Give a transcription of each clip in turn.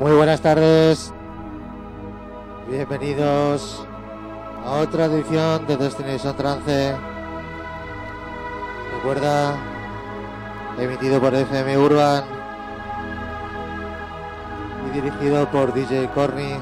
Muy buenas tardes. Bienvenidos a otra edición de Destination Trance. Recuerda, emitido por FM Urban y dirigido por DJ Corny.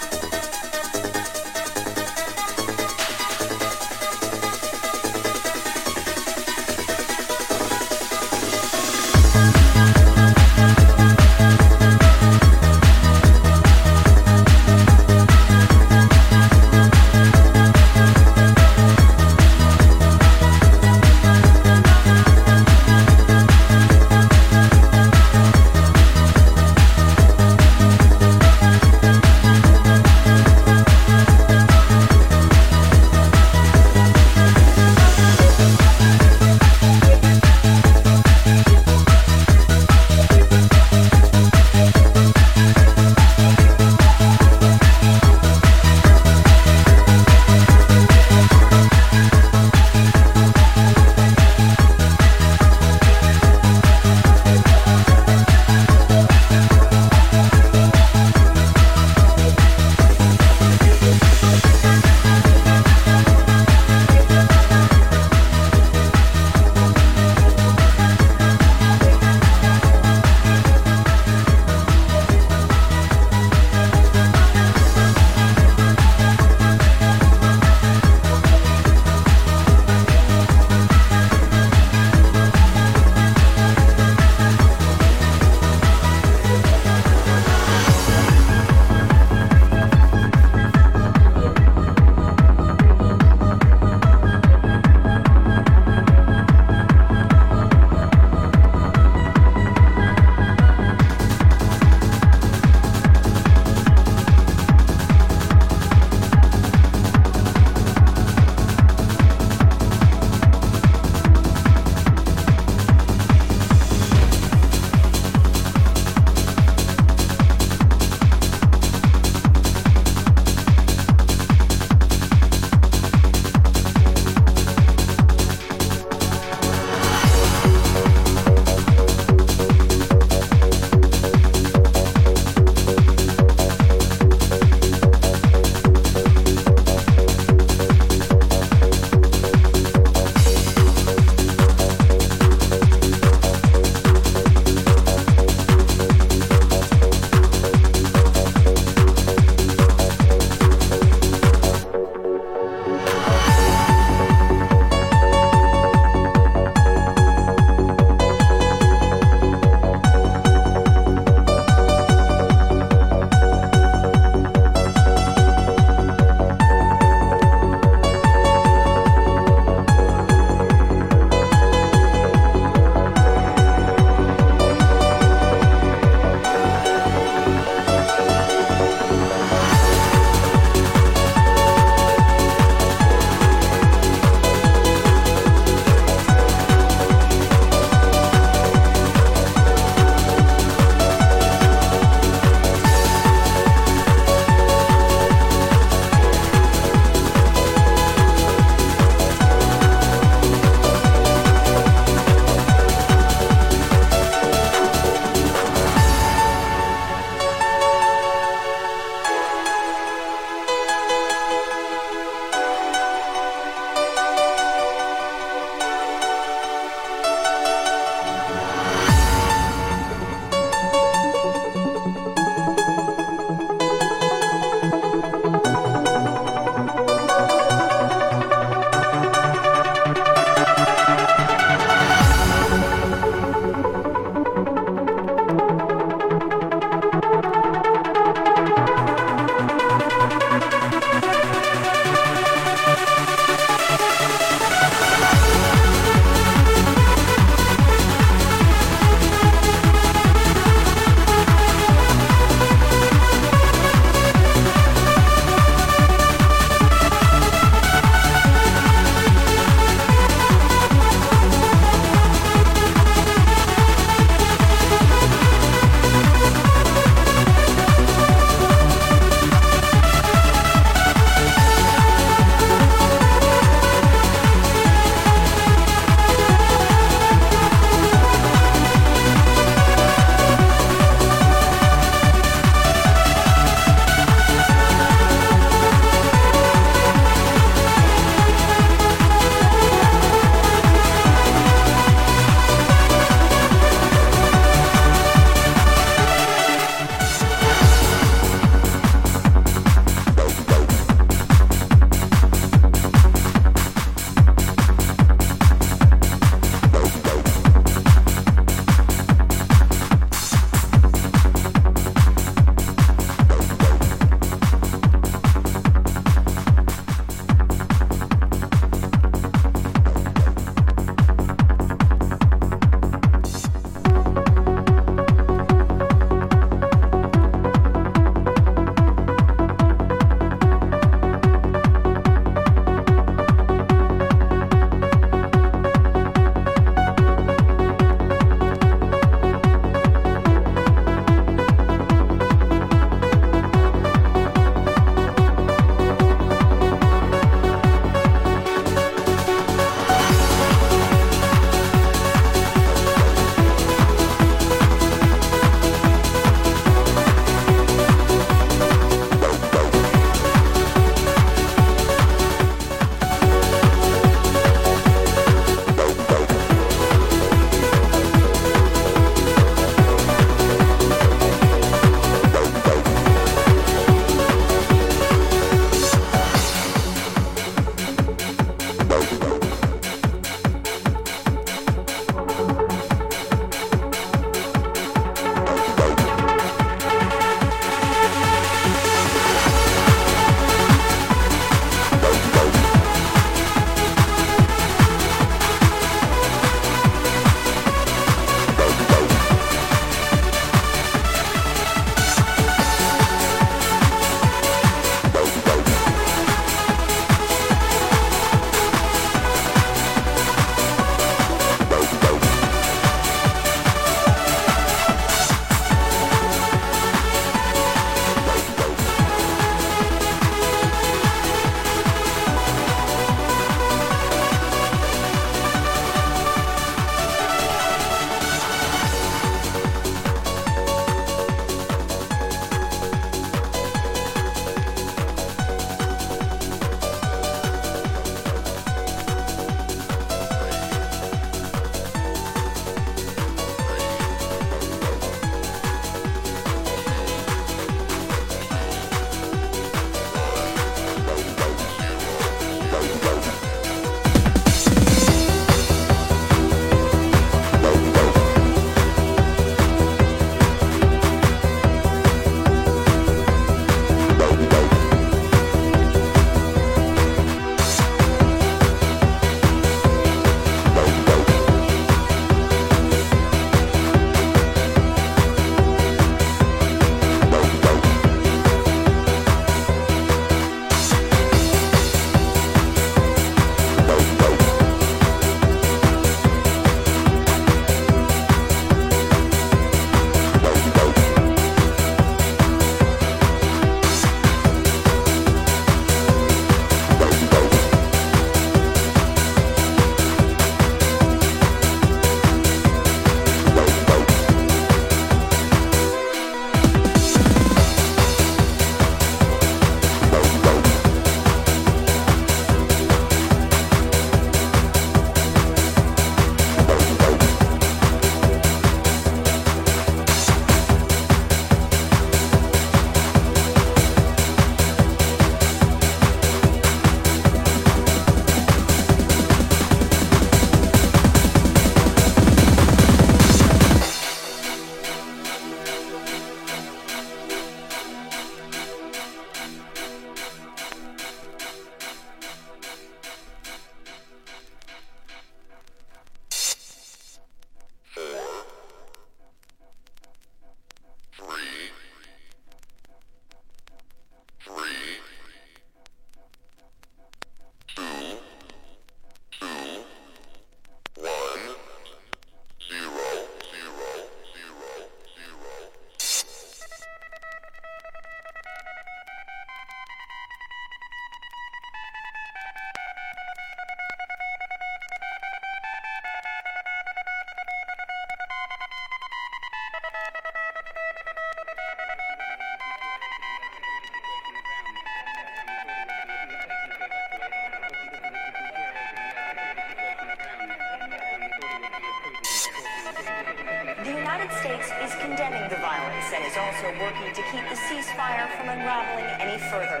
Working to keep the ceasefire from unraveling any further.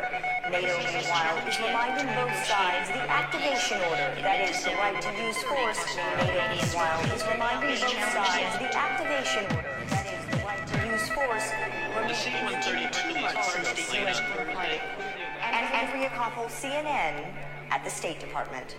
NATO, meanwhile, is reminding both sides the activation order, that is, the right to use force. NATO, meanwhile, is reminding both sides the activation order, that is, the right to use force. And Andrea Koppel, CNN, at the State Department.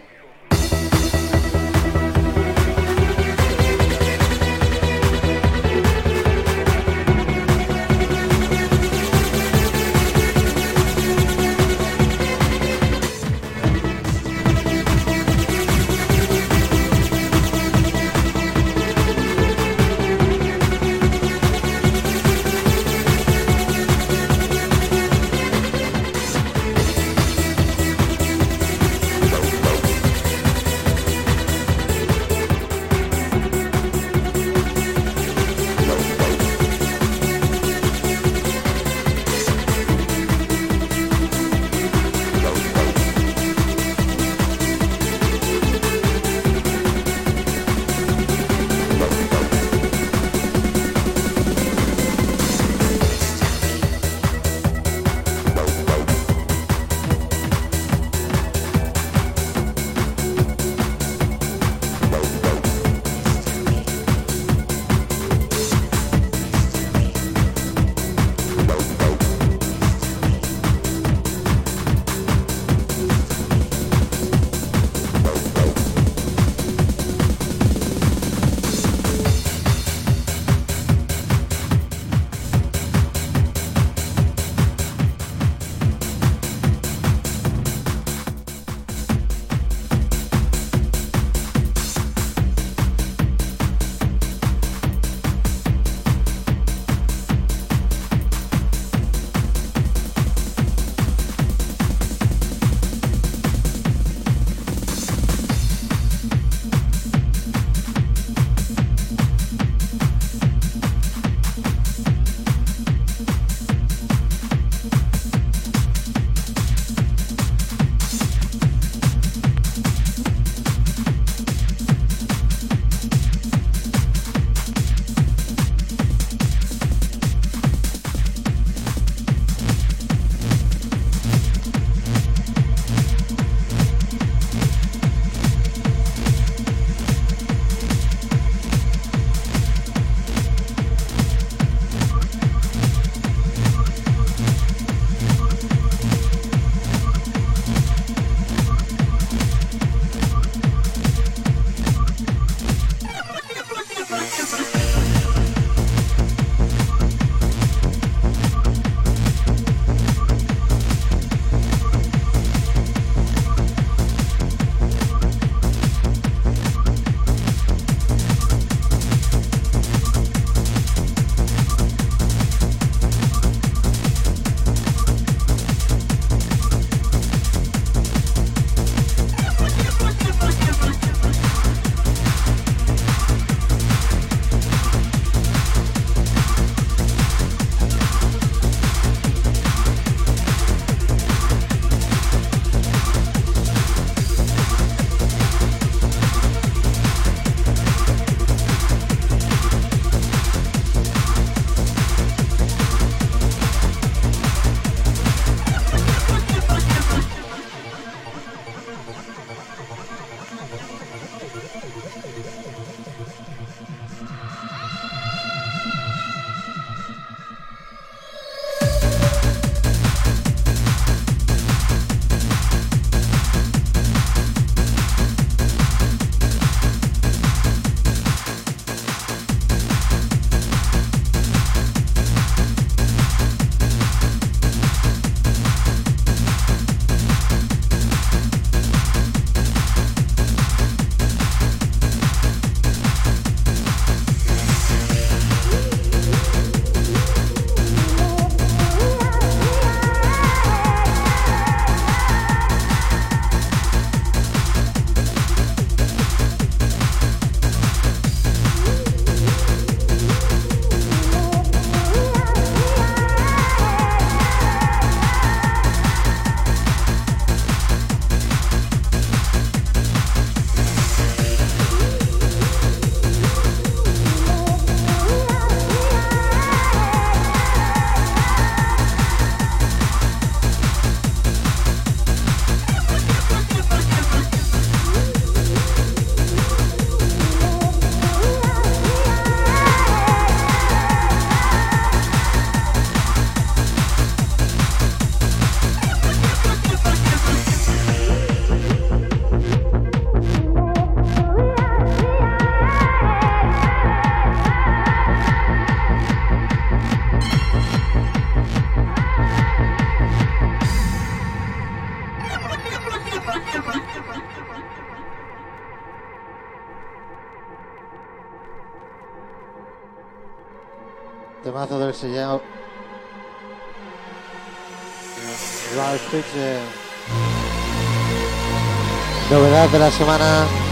Sellado. Ralph Fitzgerald. Novedad de la semana.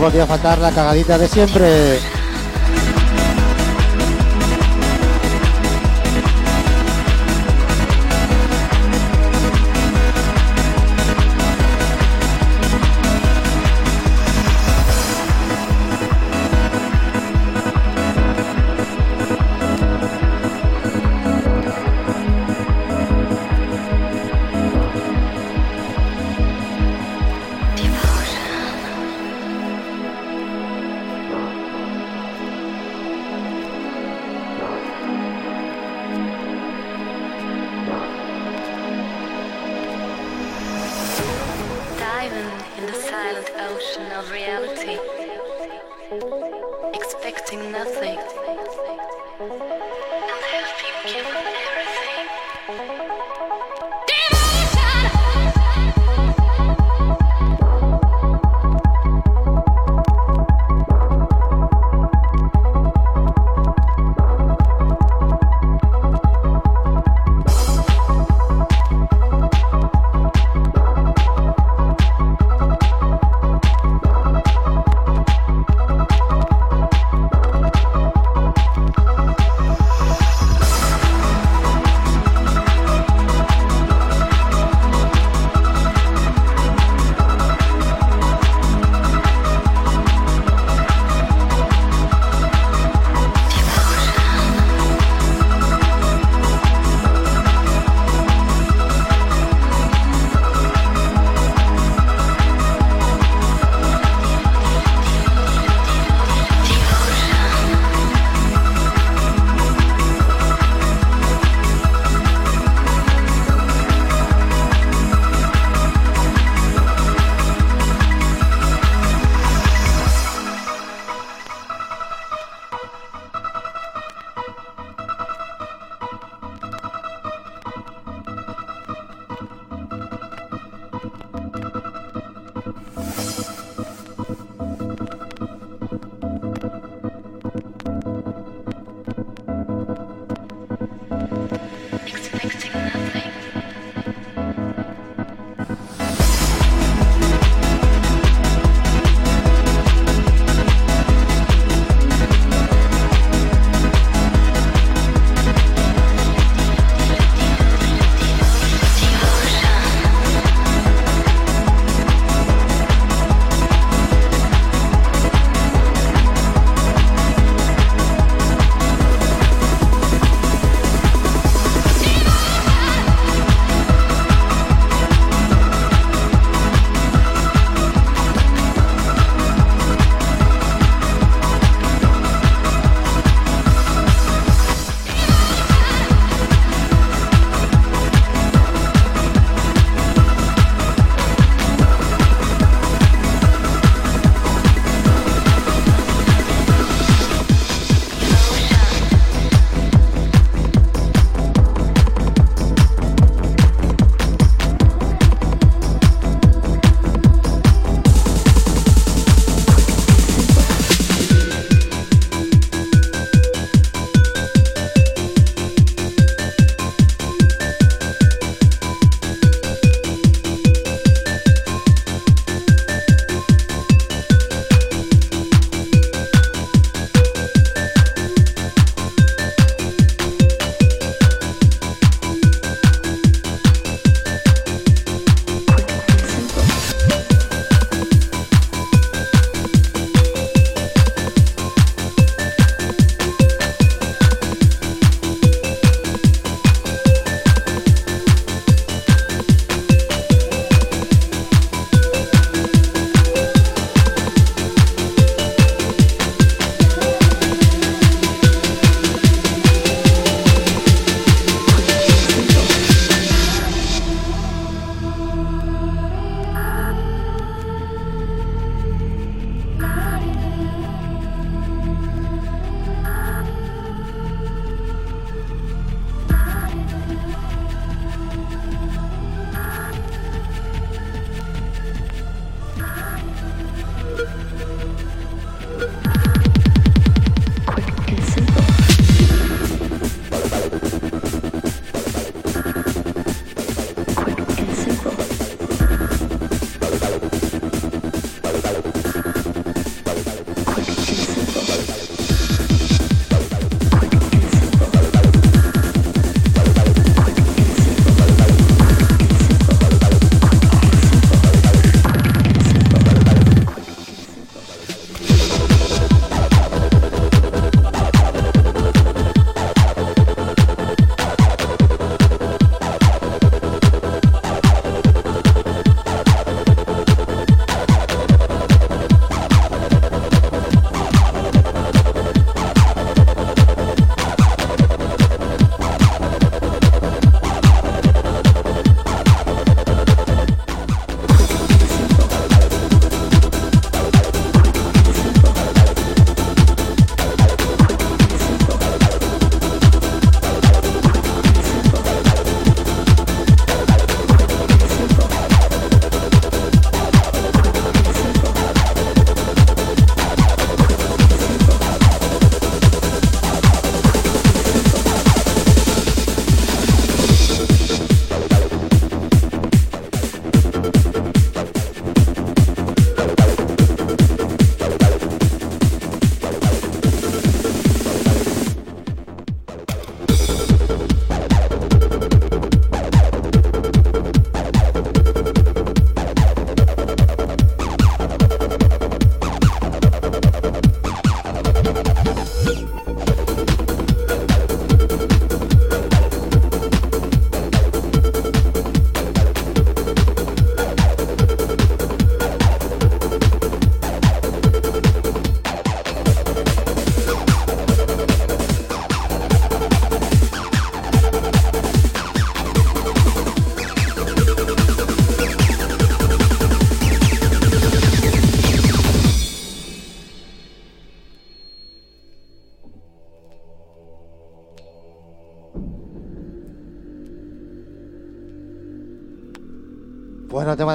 Podía faltar la cagadita de siempre.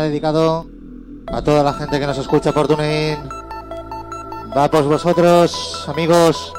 Dedicado a toda la gente que nos escucha por TuneIn. Va por vosotros, amigos.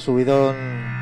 Subidón.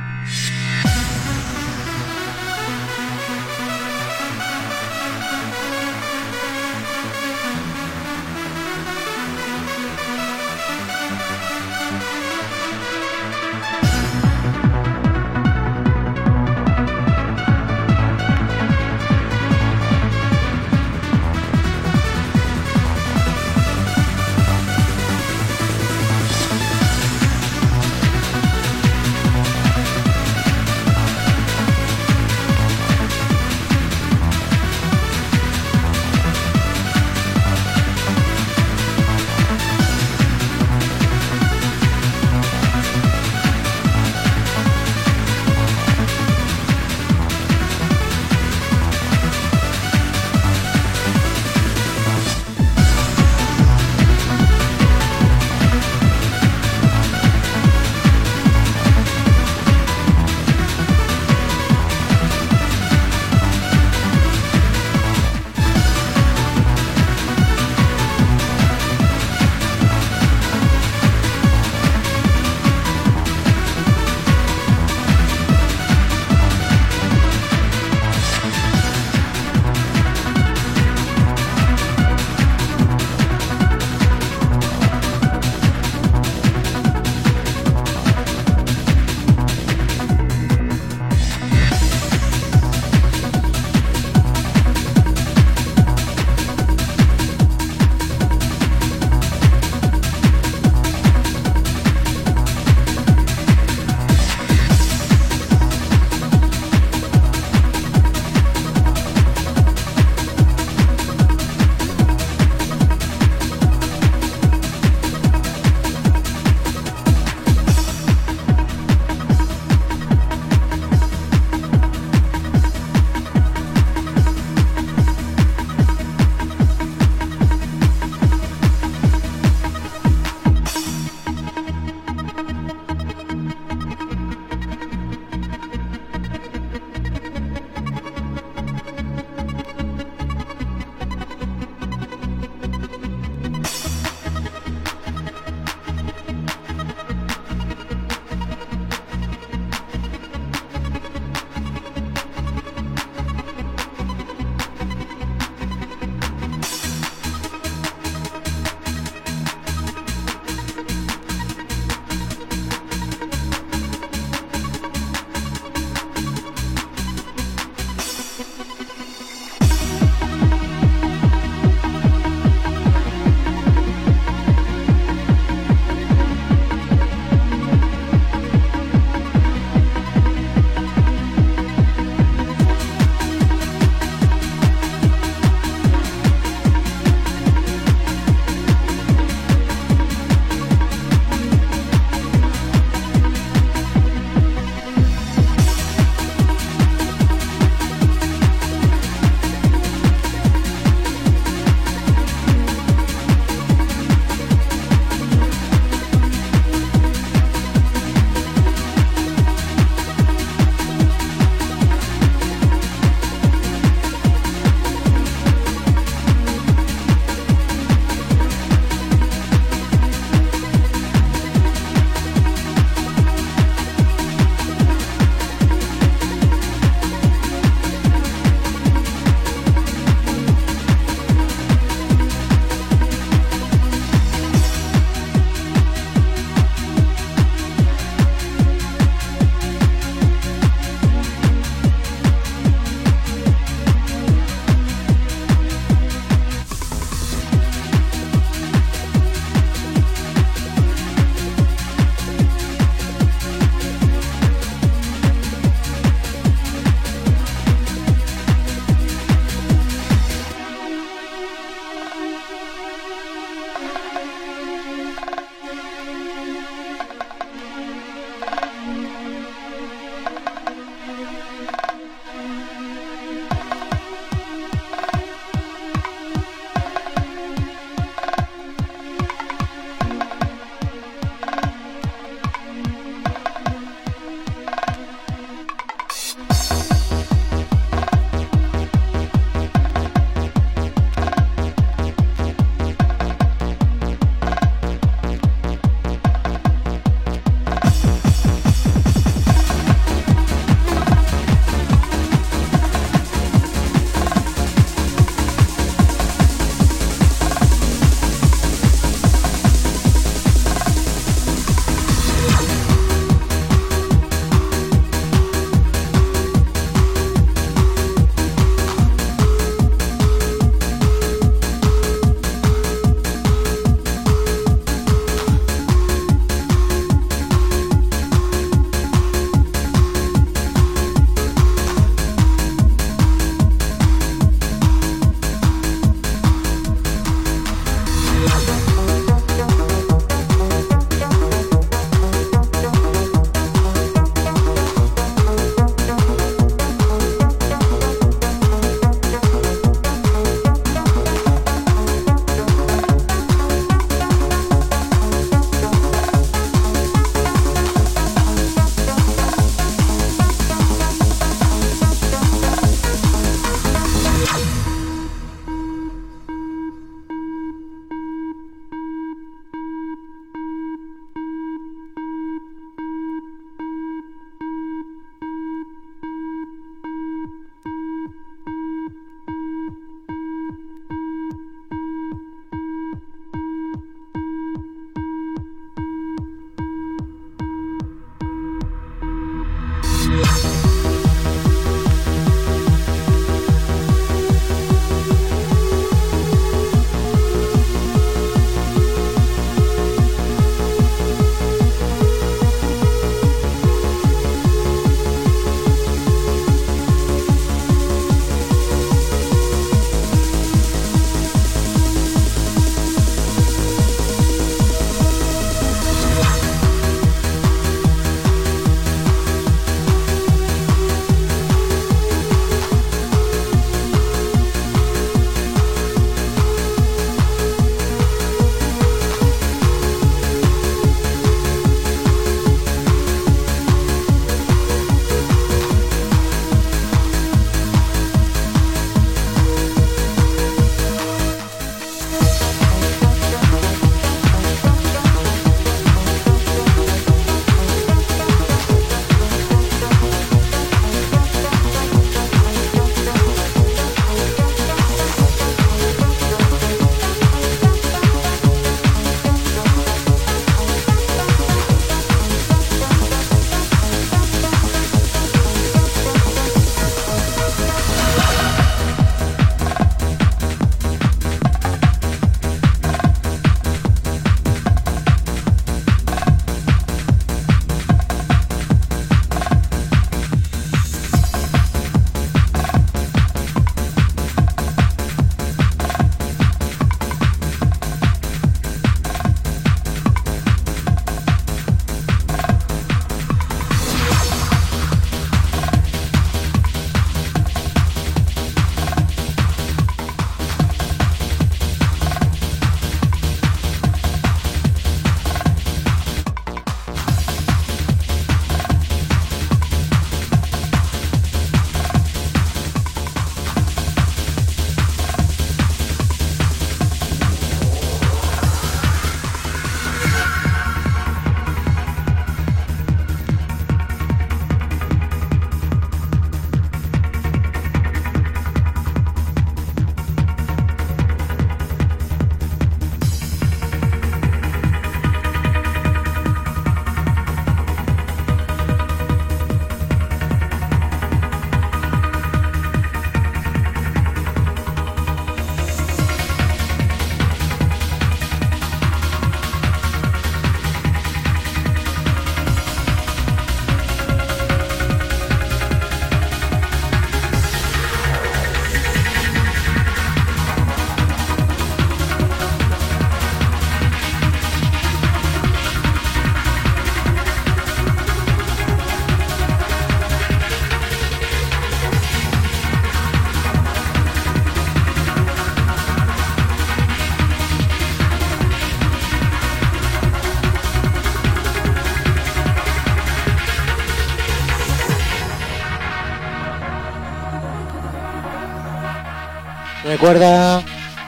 Recuerda,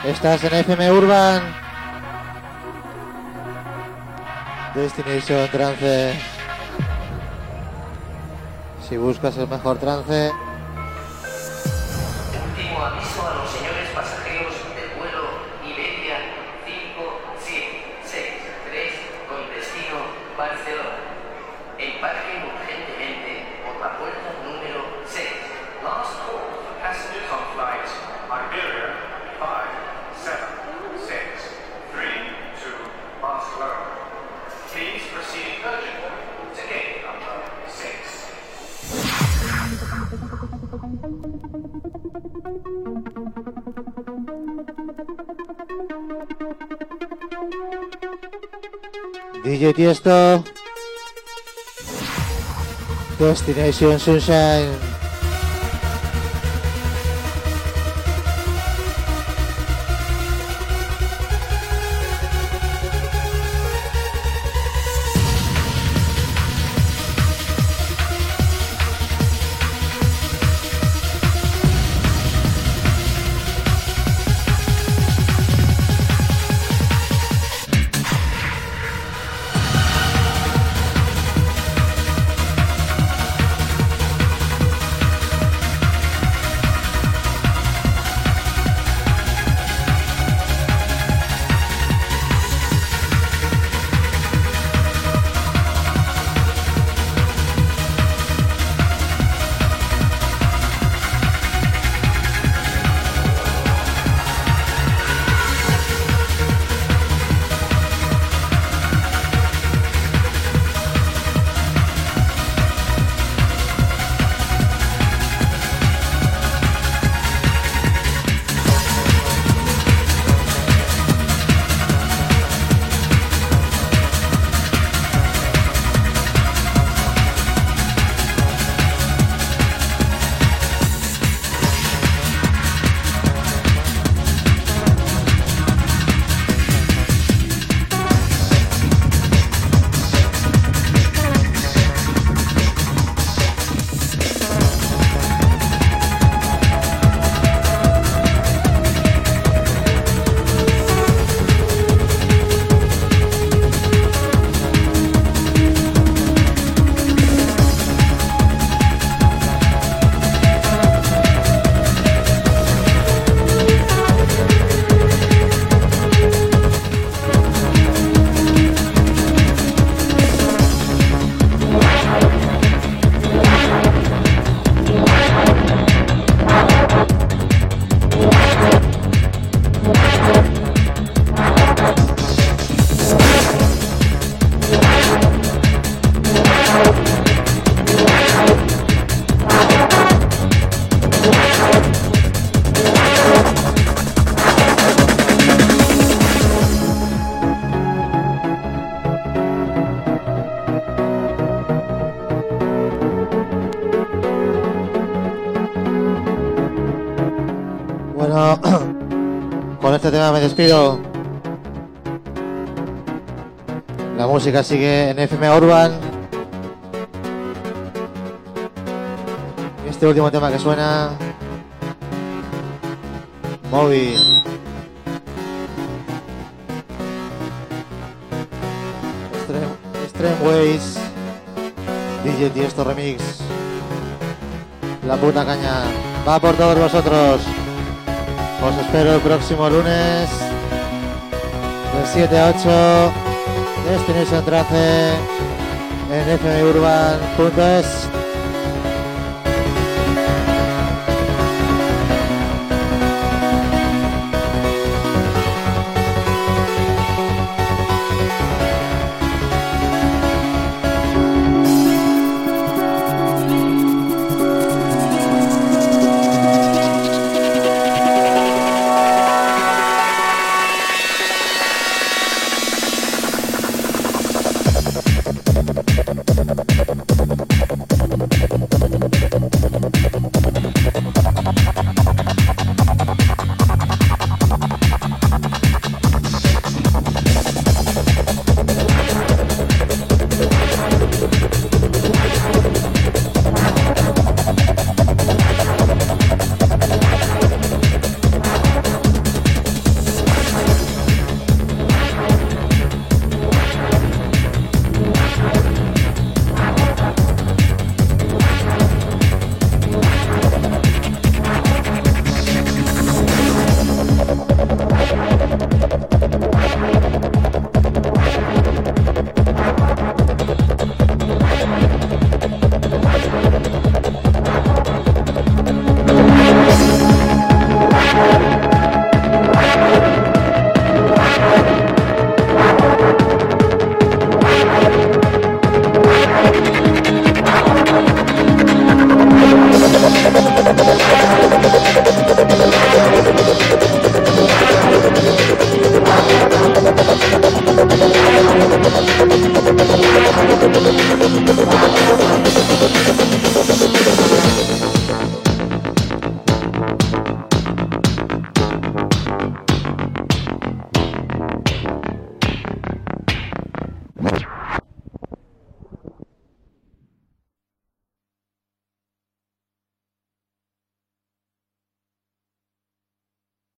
estás en FM Urban. Destination Trance. Si buscas el mejor trance, DJ Tiesto. Destination Sunshine. Este tema me despido. La música sigue en FM Urban. Este último tema que suena. Moby. Extreme, Extreme Ways. DJ Tiesto Remix. La puta caña. Va por todos vosotros. Os espero el próximo lunes de 7 a 8 Destination Trace en fmurban.es